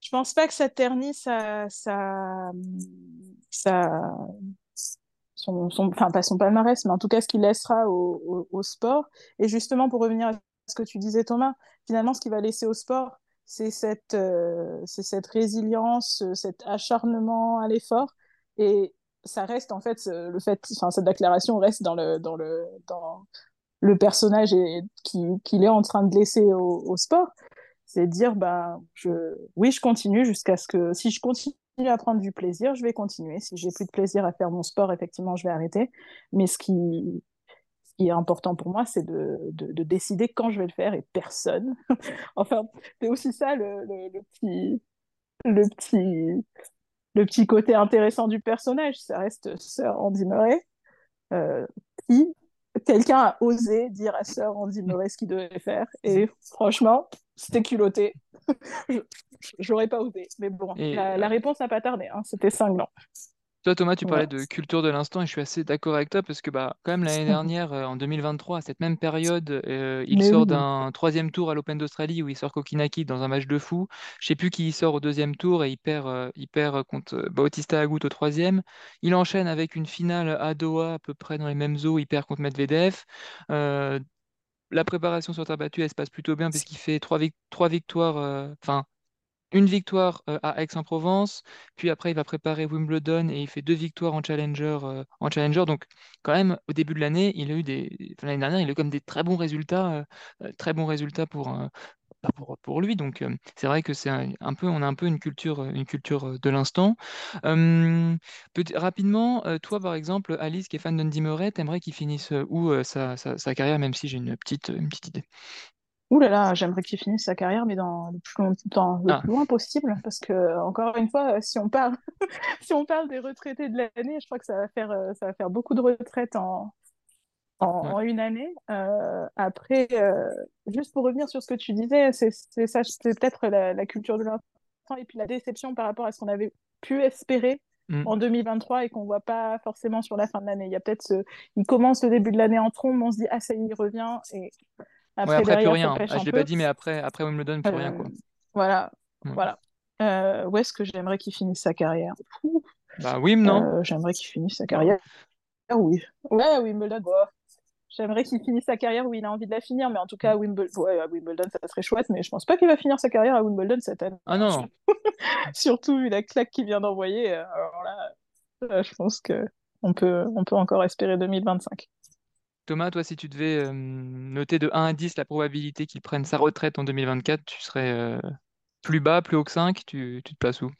je pense pas que ça ternit sa, sa, son, son, enfin pas son palmarès, mais en tout cas ce qu'il laissera au, au, sport. Et justement, pour revenir à ce que tu disais, Thomas, finalement, ce qu'il va laisser au sport, c'est cette, euh, cette résilience, euh, cet acharnement à l'effort. Et ça reste en fait euh, le fait, enfin cette déclaration reste dans le dans le dans le personnage et qui qu'il est en train de laisser au, au sport, c'est dire ben je oui je continue jusqu'à ce que si je continue à prendre du plaisir, je vais continuer. Si j'ai plus de plaisir à faire mon sport, effectivement, je vais arrêter. Mais ce qui est important pour moi, c'est de, de, de décider quand je vais le faire et personne. enfin, c'est aussi ça le petit le petit le petit côté intéressant du personnage, ça reste Sir Andy Murray, euh, qui quelqu'un a osé dire à Sir Andy Murray ce qu'il devait faire, et franchement, c'était culotté. J'aurais pas osé, mais bon, Et, la, la réponse n'a pas tardé, hein, c'était cinglant. Toi, Thomas, tu parlais de culture de l'instant et je suis assez d'accord avec toi parce que bah, quand même l'année dernière, euh, en 2023, à cette même période, euh, il Mais sort oui. d'un troisième tour à l'Open d'Australie où il sort Kokinaki dans un match de fou. Je sais plus qui il sort au deuxième tour et il perd, euh, il perd contre Bautista Agut au troisième. Il enchaîne avec une finale à Doha à peu près dans les mêmes eaux, il perd contre Medvedev. La préparation sur terre battue, elle se passe plutôt bien puisqu'il fait trois, vic- trois victoires, euh, enfin une victoire euh, à Aix-en-Provence, puis après il va préparer Wimbledon et il fait deux victoires en Challenger. euh, en Challenger. Donc quand même, au début de l'année, il a eu des... l'année dernière, il a eu comme des très bons résultats, très bons résultats pour, pour, pour lui. Donc euh, c'est vrai que c'est un, un peu, on a un peu une culture, une culture euh, de l'instant. Euh, rapidement, euh, toi par exemple, Alice qui est fan d'Andy Murray, t'aimerais qu'il finisse où sa, sa- sa carrière, même si j'ai une petite, une petite idée? Ouh là là, j'aimerais qu'il finisse sa carrière, mais dans le plus, long- dans le Ah, plus loin possible, parce que encore une fois, si on parle, si on parle des retraités de l'année, je crois que ça va faire, ça va faire beaucoup de retraites en, en, ouais. une année. Euh, après, euh, juste pour revenir sur ce que tu disais, c'est ça, c'est peut-être la, la culture de l'instant et puis la déception par rapport à ce qu'on avait pu espérer Mm. en 2023 et qu'on voit pas forcément sur la fin de l'année. Il y a peut-être ce... Il commence le début de l'année en trombe, on se dit, ah ça y est, il revient, et Ouais, après, après, plus rien. Ah, je l'ai pas dit, mais après, après Wimbledon, plus rien, Euh, quoi. voilà, Ouais. voilà. Euh, où est-ce que j'aimerais qu'il finisse sa carrière? Ouh, Bah, Wim, non? euh, j'aimerais qu'il finisse sa Non. carrière, oui. Ouais, Wimbledon, bon. J'aimerais qu'il finisse sa carrière où il a envie de la finir, mais en tout cas, à Wimbledon, ouais, à Wimbledon, ça serait chouette, mais je pense pas qu'il va finir sa carrière à Wimbledon cette année. Ah non. Surtout vu la claque qu'il vient d'envoyer. euh, Alors là, euh, je pense que on peut, on peut encore espérer 2025. Thomas, toi, si tu devais euh, noter de 1 à 10 la probabilité qu'il prenne sa retraite en 2024, tu serais euh, plus bas, plus haut que 5, tu, tu te places où?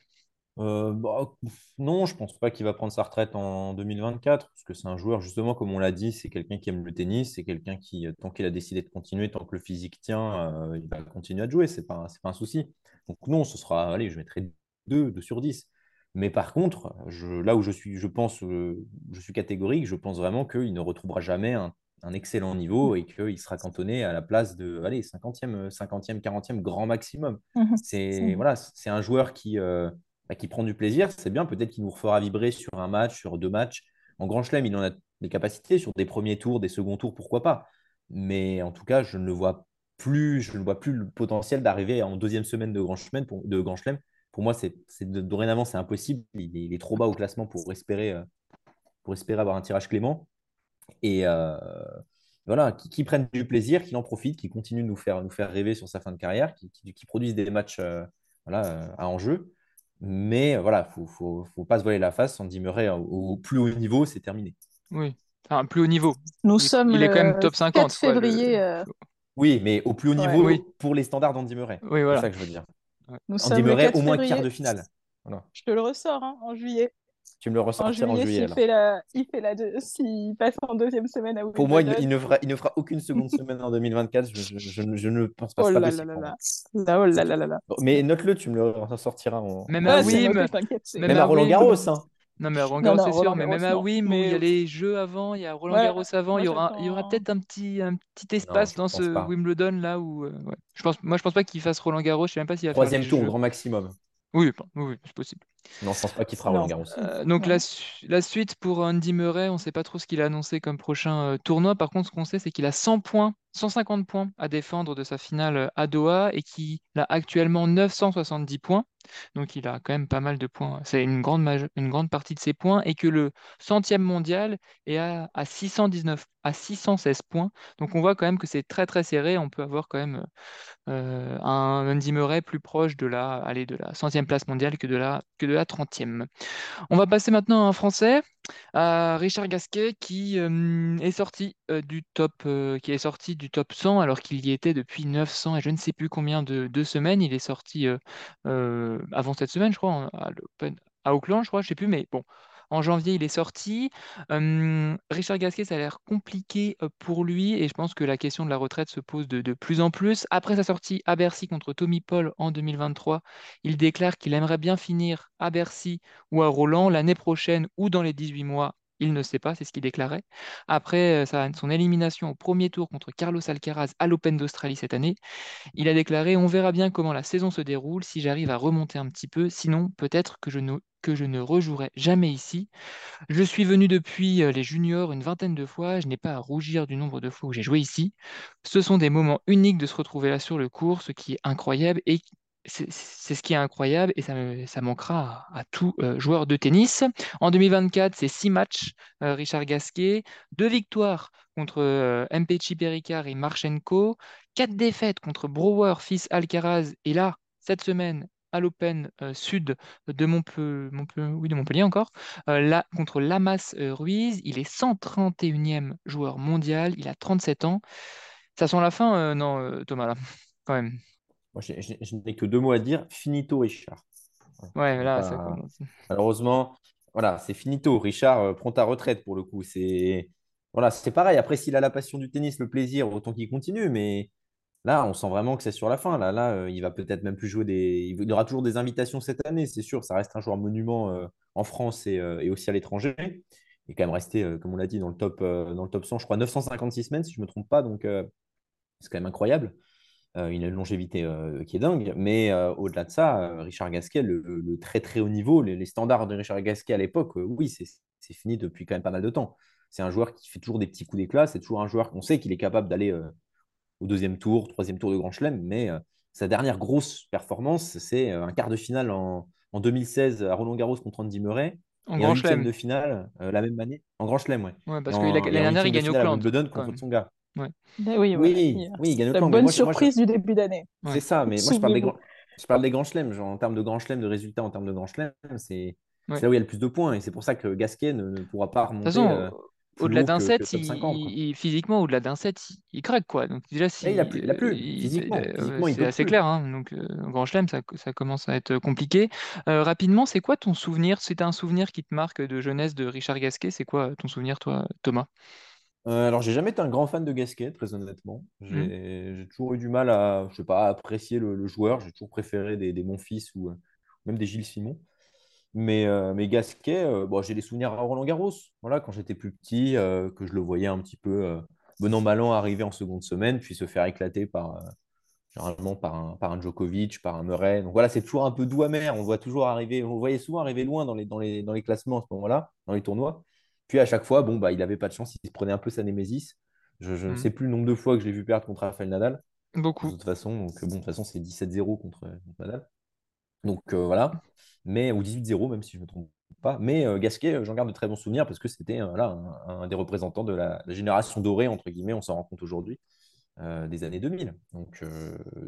Euh, bah, non, je pense pas qu'il va prendre sa retraite en 2024, parce que c'est un joueur, justement, comme on l'a dit, c'est quelqu'un qui aime le tennis, c'est quelqu'un qui, euh, tant qu'il a décidé de continuer, tant que le physique tient, euh, il va continuer à jouer, c'est pas, c'est pas un souci. Donc non, ce sera, allez, je mettrai 2, 2 sur 10. Mais par contre, je, là où je suis, je pense, je suis catégorique, je pense vraiment qu'il ne retrouvera jamais un, un excellent niveau et qu'il sera cantonné à la place de, allez, 50e, 50e, 40e grand maximum. Mhm. C'est voilà, c'est un joueur qui, euh, bah, qui prend du plaisir, c'est bien. Peut-être qu'il nous refera vibrer sur un match, sur deux matchs. En Grand Chelem, il en a des capacités. Sur des premiers tours, des seconds tours, pourquoi pas. Mais en tout cas, je ne vois plus, je ne vois plus le potentiel d'arriver en deuxième semaine de Grand Chelem. Pour, moi, c'est dorénavant, c'est impossible. Il est, trop bas au classement pour espérer, euh, pour espérer avoir un tirage clément. Et euh, voilà, qui, qui prennent du plaisir, qui en profitent, qui continuent de nous faire, nous faire rêver sur sa fin de carrière, qui, qui- produisent des matchs euh, à enjeu. Mais euh, voilà, il ne faut, faut, faut pas se voiler la face. Andy Murray, au, au plus haut niveau, c'est terminé. Oui. Enfin, plus haut niveau. Nous Il est, sommes il est quand même le top 4 50, quoi. Le... février. euh, Oui, mais au plus haut ouais. niveau Oui, pour les standards d'Andy Murray. oui, C'est voilà. ça que je veux dire. Ouais. Nous Andy sommes le Murray, 4 au moins quart de finale. Voilà. Je te le ressors hein, en juillet. Tu me le ressortiras en juillet, juillet s'il alors. fait la, il fait la deux- s'il passe en deuxième semaine à Pour moi, il, Wimbledon. il ne fera, il ne fera aucune seconde semaine en 2024. Je, je- je ne je ne pense pas, Oh là là là là. Là, oh là là là. Bon, mais note-le, tu me le ressortiras en, Même à Ah, juillet. Wim, même Même à à Roland. Garros, hein. Non, mais à Roland Garros, c'est sûr, mais même à. Wim, où il y a les jeux avant, il y a Roland ouais, Garros avant, il y aura, il y aura peut-être un petit, un petit Non, espace dans ce pas. Wimbledon là où. euh, ouais. Je pense, moi, je pense pas qu'il fasse Roland Garros, je sais même pas s'il va Troisième tour, grand maximum. Oui, c'est possible. Non, je pense pas qu'il fera Roland Garros. Euh, donc la, Non. su- la suite pour Andy Murray, on ne sait pas trop ce qu'il a annoncé comme prochain euh, tournoi. Par contre, ce qu'on sait, c'est qu'il a 100 points, 150 points à défendre de sa finale à Doha et qu'il a actuellement 970 points. Donc il a quand même pas mal de points. C'est une grande, partie de ses points et que le centième mondial est à, à 619, à 616 points. Donc on voit quand même que c'est très très serré. On peut avoir quand même euh, un Andy plus proche de la, allez, de la centième place mondiale que de la, que de 30e. On va passer maintenant à un Français, à Richard Gasquet, qui euh, est sorti euh, du top, euh, qui est sorti du top 100 alors qu'il y était depuis 900 et je ne sais plus combien de, semaines. Il est sorti euh, avant cette semaine, je crois, à Auckland, je crois, je sais plus, mais bon. En janvier, il est sorti. Hum, Richard Gasquet, ça a l'air compliqué pour lui et je pense que la question de la retraite se pose de, de plus en plus. Après sa sortie à Bercy contre Tommy Paul en 2023, il déclare qu'il aimerait bien finir à Bercy ou à Roland l'année prochaine ou dans les 18 mois. Il ne sait pas, c'est ce qu'il déclarait. Après euh, son élimination au premier tour contre Carlos Alcaraz à l'Open d'Australie cette année, il a déclaré On verra bien comment la saison se déroule, si j'arrive à remonter un petit peu, sinon peut-être que je ne, rejouerai jamais ici. Je suis venu depuis euh, les juniors une vingtaine de fois, je n'ai pas à rougir du nombre de fois où j'ai joué ici. Ce sont des moments uniques de se retrouver là sur le court, ce qui est incroyable et c'est ce qui est incroyable et ça, manquera à, tout euh, joueur de tennis. En 2024, c'est six matchs, euh, Richard Gasquet, deux victoires contre euh, et Marchenko, quatre défaites contre Brouwer, fils Alcaraz et là, cette semaine, à l'Open euh, Sud de Montpellier encore, là, contre Lamas Ruiz, il est 131e joueur mondial, il a 37 ans. Ça sent la fin, non, Thomas, quand même. Moi, je n'ai que deux mots à dire. Finito, Richard. Ouais, là, ça commence. Malheureusement, voilà, c'est finito. Richard euh, prend ta retraite pour le coup. C'est voilà, c'est pareil. Après, s'il a la passion du tennis, le plaisir, autant qu'il continue. Mais là, on sent vraiment que c'est sur la fin. Là, là, euh, il va peut-être même plus jouer des. Il aura toujours des invitations cette année, c'est sûr. Ça reste un joueur monument euh, en France et, euh, et aussi à l'étranger. Il est quand même resté, comme on l'a dit, dans le top, dans le top 100, je crois, 956 semaines, si je ne me trompe pas. Donc, c'est quand même incroyable. Euh, une longévité euh, qui est dingue. Mais euh, au-delà de ça, Richard Gasquet, le, très très haut niveau, les, les standards de Richard Gasquet à l'époque, oui, c'est fini depuis quand même pas mal de temps. C'est un joueur qui fait toujours des petits coups d'éclat. C'est toujours un joueur qu'on sait qu'il est capable d'aller au deuxième tour, troisième tour de Grand Chelem. Mais sa dernière grosse performance, c'est un quart de finale en, en 2016 à Roland-Garros contre Andy Murray En et un grand chelem. de finale euh, la même année en Grand Chelem, ouais. Ouais, parce que l'année dernière, il gagne à Auckland, Wimbledon contre même. Tsonga. Ouais. Ben oui. Oui, Il y a- oui, il gagne La bonne moi, je- moi, je- surprise du début d'année. Ouais. c'est ça, mais moi je parle des grands, je parle des grands chelems. En termes de grands chelems, de résultats en termes de grands chelems, c'est là où il y a le plus de points. Et c'est pour ça que Gasquet ne, ne pourra pas De toute remonter façon, euh, euh, au-delà d'un set, il, 50. quoi. il- physiquement, au-delà d'un set, il, il craque, quoi. Donc déjà, si, Et il a plus, il a euh, plus. il- Physiquement, euh, physiquement, il c'est assez plus. clair, hein. Donc, euh, Grand Chelem, ça, ça commence à être compliqué. Euh, rapidement, c'est quoi ton souvenir? Si t'as un souvenir qui te marque de jeunesse de Richard Gasquet, c'est quoi ton souvenir, toi, Thomas? Euh, alors, j'ai jamais été un grand fan de Gasquet, très honnêtement. J'ai j'ai toujours eu du mal à, je sais pas, à apprécier le, le joueur. J'ai toujours préféré des, des Monfils ou euh, même des Gilles Simon. Mais, euh, mais Gasquet, euh, bon, j'ai des souvenirs à Roland-Garros. Voilà, quand j'étais plus petit, que je le voyais un petit peu bon an, arriver en seconde semaine, puis se faire éclater par, généralement par un, par un Djokovic, par un Murray. Donc voilà, c'est toujours un peu doux amer. On voit toujours arriver, on voyait souvent arriver loin dans les, dans les, dans les classements à ce moment-là, dans les tournois. Puis à chaque fois, bon, bah, il n'avait pas de chance, il se prenait un peu sa némésis. Je, je ne Hmm. sais plus le nombre de fois que je l'ai vu perdre contre Rafael Nadal. De Beaucoup. toute façon, donc, bon, de toute façon, c'est 17-0 contre, contre Nadal. Donc euh, voilà, mais ou 18-0 même si je ne me trompe pas. Mais euh, Gasquet, euh, j'en garde de très bons souvenirs parce que c'était euh, un, un des représentants de la, la génération dorée, entre guillemets, on s'en rend compte aujourd'hui, des années 2000. Donc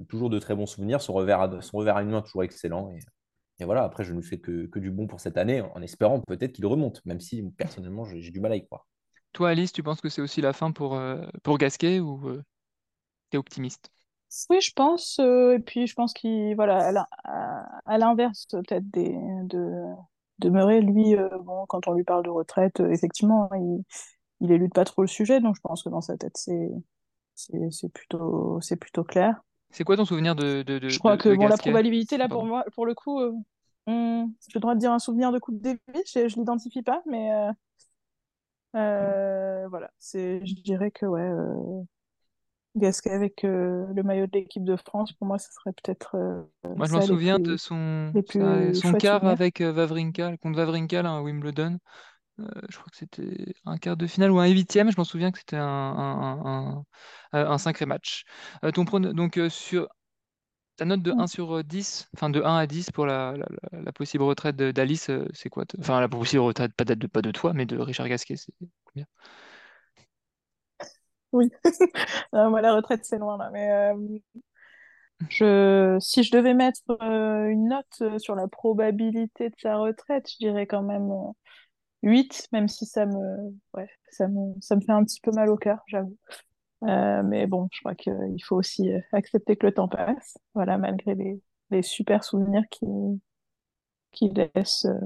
toujours de très bons souvenirs, son revers à, son revers à une main toujours excellent. Et, et voilà, après je ne fais que, que du bon pour cette année en espérant peut-être qu'il remonte, même si personnellement j'ai j'ai du mal à y croire. Toi, Alice, tu penses que c'est aussi la fin pour, euh, pour Gasquet ou euh, t'es optimiste? Oui, je pense. euh, et puis, je pense qu'il, voilà, à l'in- à- à l'inverse peut-être des, de, demeuré, lui, bon, quand on lui parle de retraite, effectivement, il, il élude pas trop le sujet, donc je pense que dans sa tête, c'est c'est plutôt, plutôt clair. C'est quoi ton souvenir de, de, Je crois que bon, la probabilité, là, pour moi, pour le coup, euh, hmm, j'ai le droit de dire un souvenir de coup de début, je, je l'identifie pas, mais euh, euh, voilà, c'est, je dirais que ouais, Gasquet avec le maillot de l'équipe de France, pour moi, ce serait peut-être. moi, je m'en souviens de son, son quart avec Vavrinka, contre Vavrinka à Wimbledon. Je crois que c'était un quart de finale ou un huitième. Je m'en souviens que c'était un, un, un, sacré match. ton donc sur ta note de 1 mmh. sur 10, enfin de 1 à 10 pour la, la, possible retraite d'Alice, c'est quoi Enfin, la possible retraite, pas de, pas de toi, mais de Richard Gasquet, c'est combien? Oui, moi la retraite c'est loin là, mais je, si je devais mettre une note sur la probabilité de sa retraite, je dirais quand même 8, même si ça me, ouais, ça me, ça me fait un petit peu mal au cœur, j'avoue. Euh, mais bon, je crois qu'il faut aussi euh, accepter que le temps passe, voilà, malgré les, les super souvenirs qu'il qui laisse euh,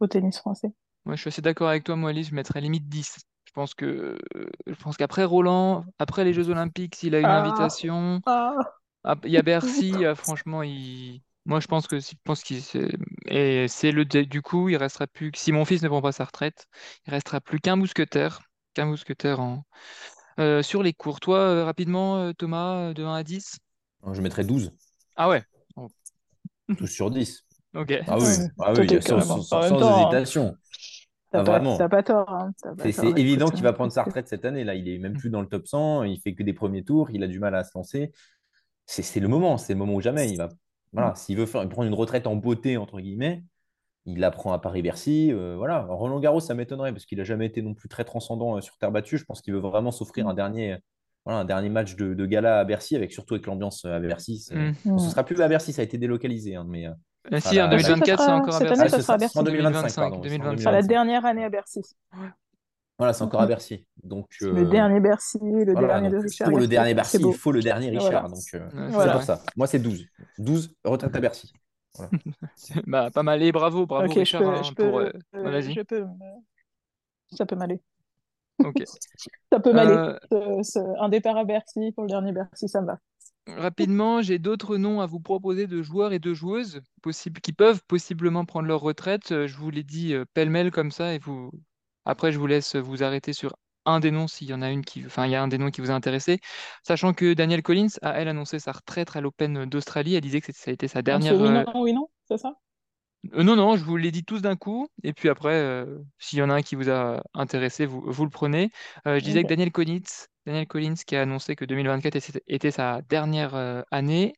au tennis français. Moi, je suis assez d'accord avec toi, moi, Alice, je mettrais limite 10. Je pense que je pense qu'après Roland, après les Jeux Olympiques, s'il a une ah. invitation. Ah, il y a Bercy, franchement, il... moi je pense que je pense qu'il et c'est le du coup, il restera plus si mon fils ne prend pas sa retraite, il restera plus qu'un mousquetaire, qu'un mousquetaire en euh, sur les cours, toi, euh, rapidement, euh, Thomas, de 1 à 10 Je mettrais 12. Ah ouais 12 sur 10. Ok. Ah oui, ah oui sans, sans, hésitation. T'as pas, pas, tort. Hein. C'est évident qu'il va prendre sa retraite cette année. Là, il est même plus dans le top 100. Il fait que des premiers tours. Il a du mal à se lancer. C'est le moment. C'est le moment où jamais. Il va. Voilà. S'il veut faire, prendre une retraite en beauté entre guillemets, il apprend à Paris-Bercy. Euh, voilà. Roland Garros, ça m'étonnerait parce qu'il n'a jamais été non plus très transcendant euh, sur terre battue. Je pense qu'il veut vraiment s'offrir un dernier, un dernier match de, gala à Bercy, avec surtout avec l'ambiance euh, à Bercy. Mm. Ce ce sera plus à Bercy, ça a été délocalisé. Hein, mais, si, en 2024, c'est encore à Bercy. Cette année, ça sera à Bercy. En 2025, 2025, sera la dernière année à Bercy. Voilà, c'est encore à Bercy. Donc, Le dernier Bercy, le dernier de Richard. Pour le dernier Bercy, il faut le dernier Richard. Donc, c'est pour ça. Moi, c'est 12. 12, retraite à Bercy. bah, pas mal. Et bravo, bravo Richard. Hein, pour, euh, je peux, ça peut m'aller. Ok. ça peut m'aller. Euh, un départ à Bercy pour le dernier Bercy, ça me va. Rapidement, j'ai d'autres noms à vous proposer de joueurs et de joueuses possibles, qui peuvent possiblement prendre leur retraite. Euh, je vous l'ai dit pêle-mêle comme ça, et vous. Après, je vous laisse vous arrêter sur un des noms s'il y en a une qui, enfin, il y a un des noms qui vous a intéressé, sachant que Danielle Collins a elle annoncé sa retraite à l'Open d'Australie. Elle disait que ça a été sa dernière. oui, non, oui, non, c'est ça? Euh, non, non, je vous l'ai dit tous d'un coup, et puis après, euh, s'il y en a un qui vous a intéressé, vous, vous le prenez. Euh, je disais que Daniel Collins, Daniel Collins qui a annoncé que 2024 était, sa dernière année.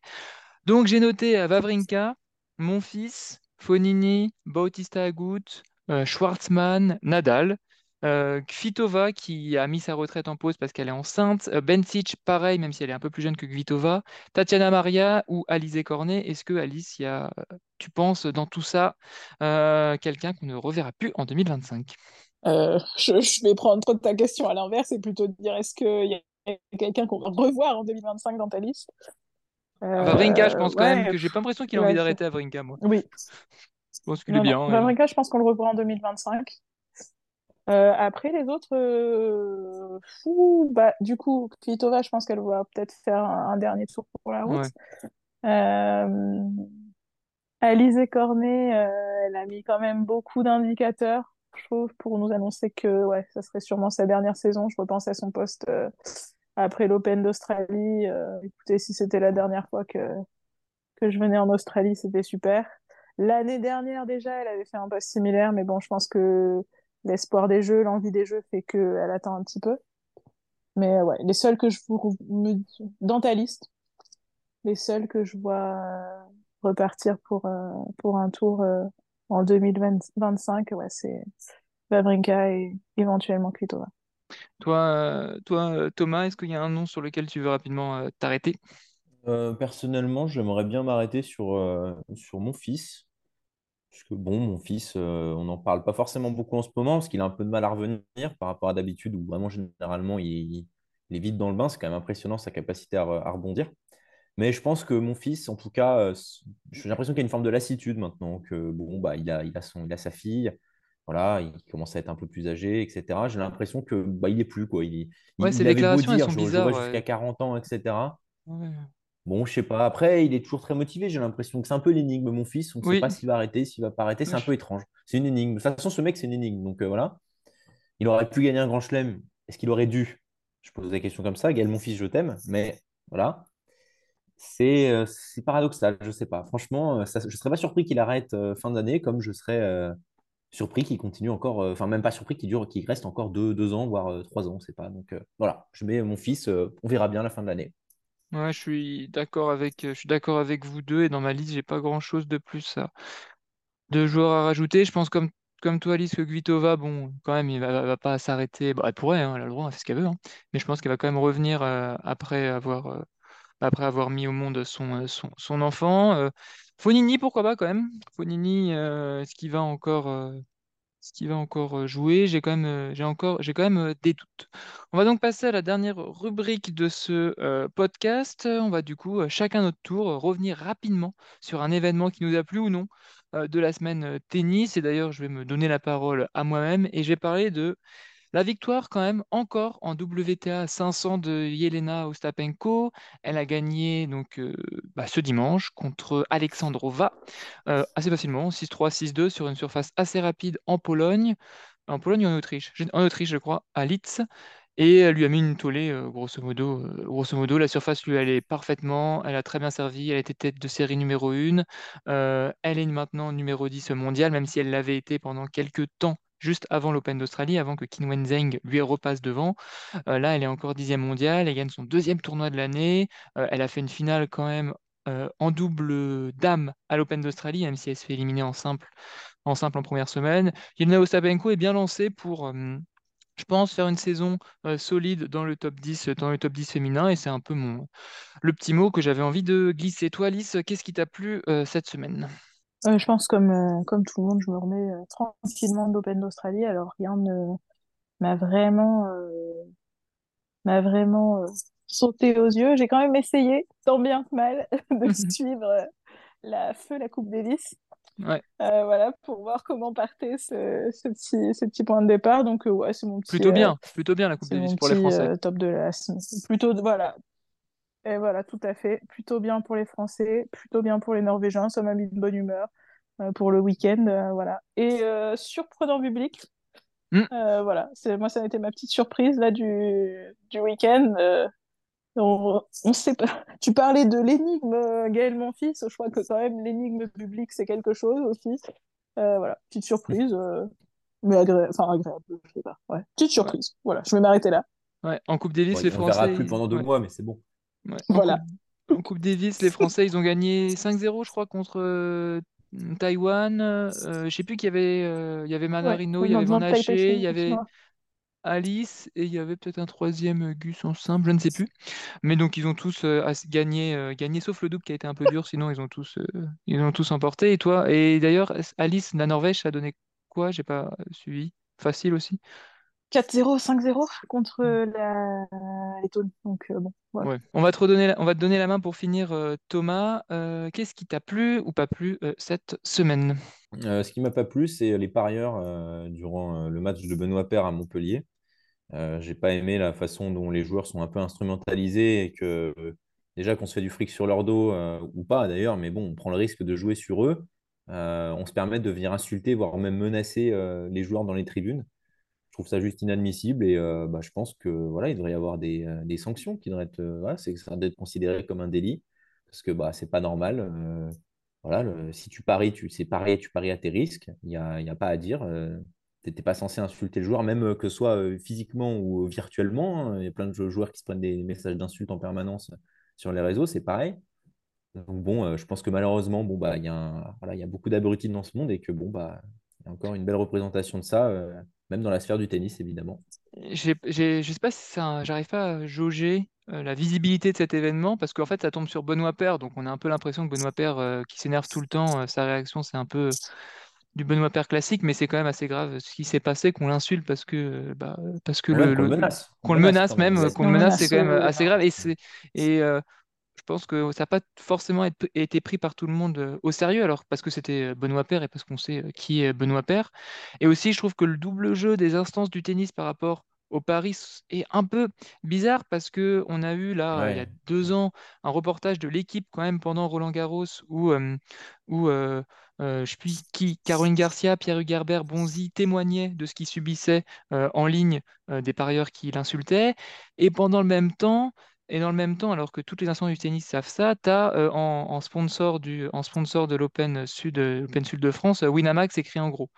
Donc j'ai noté à Vavrinka, mon fils, Fonini, Bautista Agut, Schwartzmann, Nadal. Euh, Kvitova qui a mis sa retraite en pause parce qu'elle est enceinte. Euh, Bencic, pareil, même si elle est un peu plus jeune que Kvitova. Tatiana Maria ou Alizé Cornet. Est-ce que Alice, y a, tu penses dans tout ça euh, quelqu'un qu'on ne reverra plus en 2025 je, vais prendre ta question à l'inverse et plutôt dire est-ce qu'il y a quelqu'un qu'on va revoir en 2025 dans ta liste? Vavrinka, je pense quand même que j'ai pas l'impression qu'il a envie d'arrêter Vavrinka, moi. Oui. Je pense qu'il est bien. Je pense qu'on le revoit en 2025. Euh, après, les autres, euh, bah, du coup, Kvitova, je pense qu'elle va peut-être faire un, dernier tour pour la route. Euh, Alizé Cornet, euh, elle a mis quand même beaucoup d'indicateurs, je trouve, pour nous annoncer que ouais, ça serait sûrement sa dernière saison. Je repense à son poste après l'Open d'Australie. écoutez, si c'était la dernière fois que, que je venais en Australie, c'était super. L'année dernière, déjà, elle avait fait un poste similaire, mais bon, je pense que l'espoir des jeux, l'envie des jeux fait qu'elle attend un petit peu. Mais ouais, les seuls que je vous me dans ta liste, les seuls que je vois euh, repartir pour euh, pour un tour euh, en 2025, ouais, c'est Vavrinka et éventuellement Kvitova. Toi, toi, Thomas, est-ce qu'il y a un nom sur lequel tu veux rapidement t'arrêter? Personnellement, j'aimerais bien m'arrêter sur, sur mon fils, que bon, mon fils, euh, on n'en parle pas forcément beaucoup en ce moment parce qu'il a un peu de mal à revenir par rapport à d'habitude où vraiment généralement il, est vite dans le bain. C'est quand même impressionnant sa capacité à, rebondir. Mais je pense que mon fils, en tout cas, euh, j'ai l'impression qu'il y a une forme de lassitude maintenant, que bon, bah, il a, il a son, il a sa fille, voilà, il commence à être un peu plus âgé, etc. J'ai l'impression que bah, il est plus, quoi. Il, Ouais, il, il avait beau elles dire, sont je jusqu'à ouais. 40 ans, etc. Ouais. Bon, je sais pas. Après, il est toujours très motivé. J'ai l'impression que c'est un peu l'énigme. Mon fils, on ne sait pas s'il va arrêter, s'il va pas arrêter. C'est un peu étrange. C'est une énigme. De toute façon, ce mec, c'est une énigme. Donc euh, voilà. Il aurait pu gagner un grand chelem. Est-ce qu'il aurait dû? Je pose la question comme ça. Gaël, mon fils, je t'aime. Mais voilà. C'est euh, paradoxal. Je sais pas. Franchement, euh, ça- je ne serais pas surpris qu'il arrête euh, fin d'année, comme je serais surpris qu'il continue encore. Enfin, même pas surpris qu'il dure, qu'il reste encore deux, deux ans, voire trois ans. C'est pas. Donc voilà. Je mets mon fils. on verra bien la fin de l'année. Ouais, je suis d'accord avec, je suis d'accord avec vous deux. Et dans ma liste, j'ai pas grand-chose de plus de joueurs à rajouter. Je pense comme, comme toi, Alice, que Kvitova, bon, quand même, il va, va pas s'arrêter. Bon, elle pourrait, hein, elle a le droit, elle fait ce qu'elle veut. hein. Mais je pense qu'elle va quand même revenir euh, après avoir, euh, après avoir mis au monde son, euh, son, son enfant. Euh, Fonini, pourquoi pas quand même? Fonini, euh, est-ce qu'il va encore. euh, ce va encore euh, jouer. J'ai quand même, euh, euh, des doutes. On va donc passer à la dernière rubrique de ce podcast. On va du coup, chacun notre tour, revenir rapidement sur un événement qui nous a plu ou non de la semaine tennis. Et d'ailleurs, je vais me donner la parole à moi-même et je vais parler de la victoire, quand même, encore en WTA 500 de Yelena Ostapenko. Elle a gagné donc euh, bah, ce dimanche contre Alexandrova euh, assez facilement, 6-3, 6-2 sur une surface assez rapide en Pologne. En Pologne ou en Autriche? En Autriche, je crois, à Litz. Et elle lui a mis une tollée, euh, grosso modo. grosso modo, la surface lui allait parfaitement. Elle a très bien servi. Elle était tête de série numéro 1. elle est maintenant numéro 10 mondial, même si elle l'avait été pendant quelques temps, juste avant l'Open d'Australie, avant que Qin Wenzheng lui repasse devant. Euh, là, elle est encore dixième mondiale. Elle gagne son deuxième tournoi de l'année. Euh, elle a fait une finale quand même euh, en double dame à l'Open d'Australie, même si elle se fait éliminer en simple en, simple en première semaine. Yelena Ostapenko est bien lancée pour, je pense, faire une saison solide dans le top 10, dans le top 10 féminin. Et c'est un peu mon, le petit mot que j'avais envie de glisser. Toi, Alice, qu'est-ce qui t'a plu cette semaine? Euh, je pense comme euh, comme tout le monde, je me remets euh, tranquillement de l'Open d'Australie. Alors rien ne m'a vraiment euh, m'a vraiment sauté aux yeux. J'ai quand même essayé, tant bien que mal, de suivre euh, la feu la Coupe Davis. Ouais, voilà pour voir comment partait ce, ce petit ce petit point de départ. Donc ouais, c'est mon petit plutôt bien, plutôt bien la Coupe Davis pour les Français. top de la. Plutôt voilà. Et voilà, tout à fait. Plutôt bien pour les Français, plutôt bien pour les Norvégiens. Ça m'a mis de bonne humeur euh, pour le week-end. euh, voilà. Et euh, surprenant public. Euh, voilà, c'est moi ça a été ma petite surprise là du, du week-end. Euh, on, on sait pas. Tu parlais de l'énigme Gaël Monfils. Je crois que quand même l'énigme publique c'est quelque chose aussi. Euh, voilà, petite surprise, euh, mais agré... enfin agréable, je sais pas. Ouais, petite Ouais, surprise. Voilà, je vais m'arrêter là. ouais. En Coupe Davis, Bon, les on le verra Français, plus pendant deux ouais, mois, mais c'est bon. Ouais. En Voilà. Coupe, en Coupe Davis, les Français, ils ont gagné 5-0, je crois, contre euh, Taïwan. Euh, je sais plus qu'il y avait, euh, il y avait Manarino, il y avait Van Haché, il y avait. Alice et il y avait peut-être un troisième euh, Gus en simple, je ne sais plus. Mais donc ils ont tous gagné, gagné, sauf le double qui a été un peu dur, sinon ils ont tous, ils ont tous emporté. Et toi, et d'ailleurs, Alice, la Norvège, ça a donné quoi? J'ai pas suivi. Facile aussi? 4-0, 5-0 contre la Lettonie. Donc euh, bon, voilà. Ouais. On va te redonner, la- on va te donner la main pour finir, euh, Thomas. Euh, qu'est-ce qui t'a plu ou pas plu euh, cette semaine? Euh, ce qui m'a pas plu, c'est les parieurs euh, durant euh, le match de Benoît Paire à Montpellier. Euh, j'ai pas aimé la façon dont les joueurs sont un peu instrumentalisés et que euh, déjà qu'on se fait du fric sur leur dos euh, ou pas d'ailleurs, mais bon, on prend le risque de jouer sur eux. Euh, on se permet de venir insulter, voire même menacer euh, les joueurs dans les tribunes. Trouve ça juste inadmissible et euh, bah, je pense que voilà, il devrait y avoir des, euh, des sanctions qui devraient être, euh, voilà, c'est, ça être considéré comme un délit parce que bah, c'est pas normal. voilà, si tu paries, tu, c'est pareil, tu paries à tes risques. Il n'y a, y a pas à dire. euh, tu n'étais pas censé insulter le joueur, même que ce soit physiquement ou virtuellement. hein. Il y a plein de joueurs qui se prennent des messages d'insultes en permanence sur les réseaux, c'est pareil. Donc bon, je pense que malheureusement, bon, bah, il y a un- voilà, il y a beaucoup d'abrutis dans ce monde et que bon, bah, encore une belle représentation de ça, euh, même dans la sphère du tennis, évidemment. J'ai, j'ai- je sais pas si ça, j'arrive pas à jauger euh, la visibilité de cet événement parce qu'en fait ça tombe sur Benoît Paire, donc on a un peu l'impression que Benoît Paire euh, qui s'énerve tout le temps, euh, sa réaction c'est un peu du Benoît Paire classique, mais c'est quand même assez grave ce qui s'est passé, qu'on l'insulte parce que, bah, parce que le, qu'on le le- menace. On qu'on le menace même. qu'on On le menace, c'est quand même assez grave. Et c'est et euh, je pense que ça n'a pas forcément été pris par tout le monde au sérieux, alors parce que c'était Benoît Paire et parce qu'on sait qui est Benoît Paire. Et aussi, je trouve que le double jeu des instances du tennis par rapport au Paris est un peu bizarre parce que on a eu là il y a deux ans un reportage de l'équipe quand même pendant Roland Garros où, où je sais plus qui Caroline Garcia, Pierre Hugerbert, Bonzi témoignaient de ce qu'ils subissaient en ligne des parieurs qui l'insultaient et pendant le même temps et dans le même temps, alors que toutes les instances du tennis savent ça, tu as en, sponsor du, en sponsor de l'Open Sud, Open Sud de France, Winamax écrit en gros.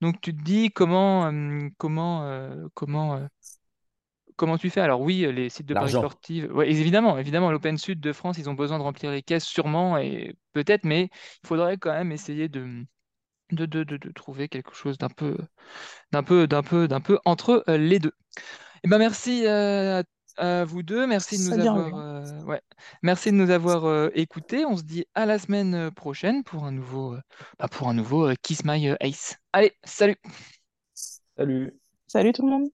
Donc tu te dis comment, comment, comment, comment tu fais? Alors oui, les sites de paris sportifs, ouais, évidemment, évidemment, l'Open Sud de France, ils ont besoin de remplir les caisses sûrement et peut-être, mais il faudrait quand même essayer de, de, de, de, trouver quelque chose d'un peu, d'un peu, d'un peu, d'un peu entre les deux. Eh ben merci à à vous deux. Merci de nous avoir, euh, ouais. Merci de nous avoir euh, écoutés. On se dit à la semaine euh, prochaine pour un nouveau, bah, pour un nouveau Kiss My Ace. Allez, salut. Salut. Salut tout le monde.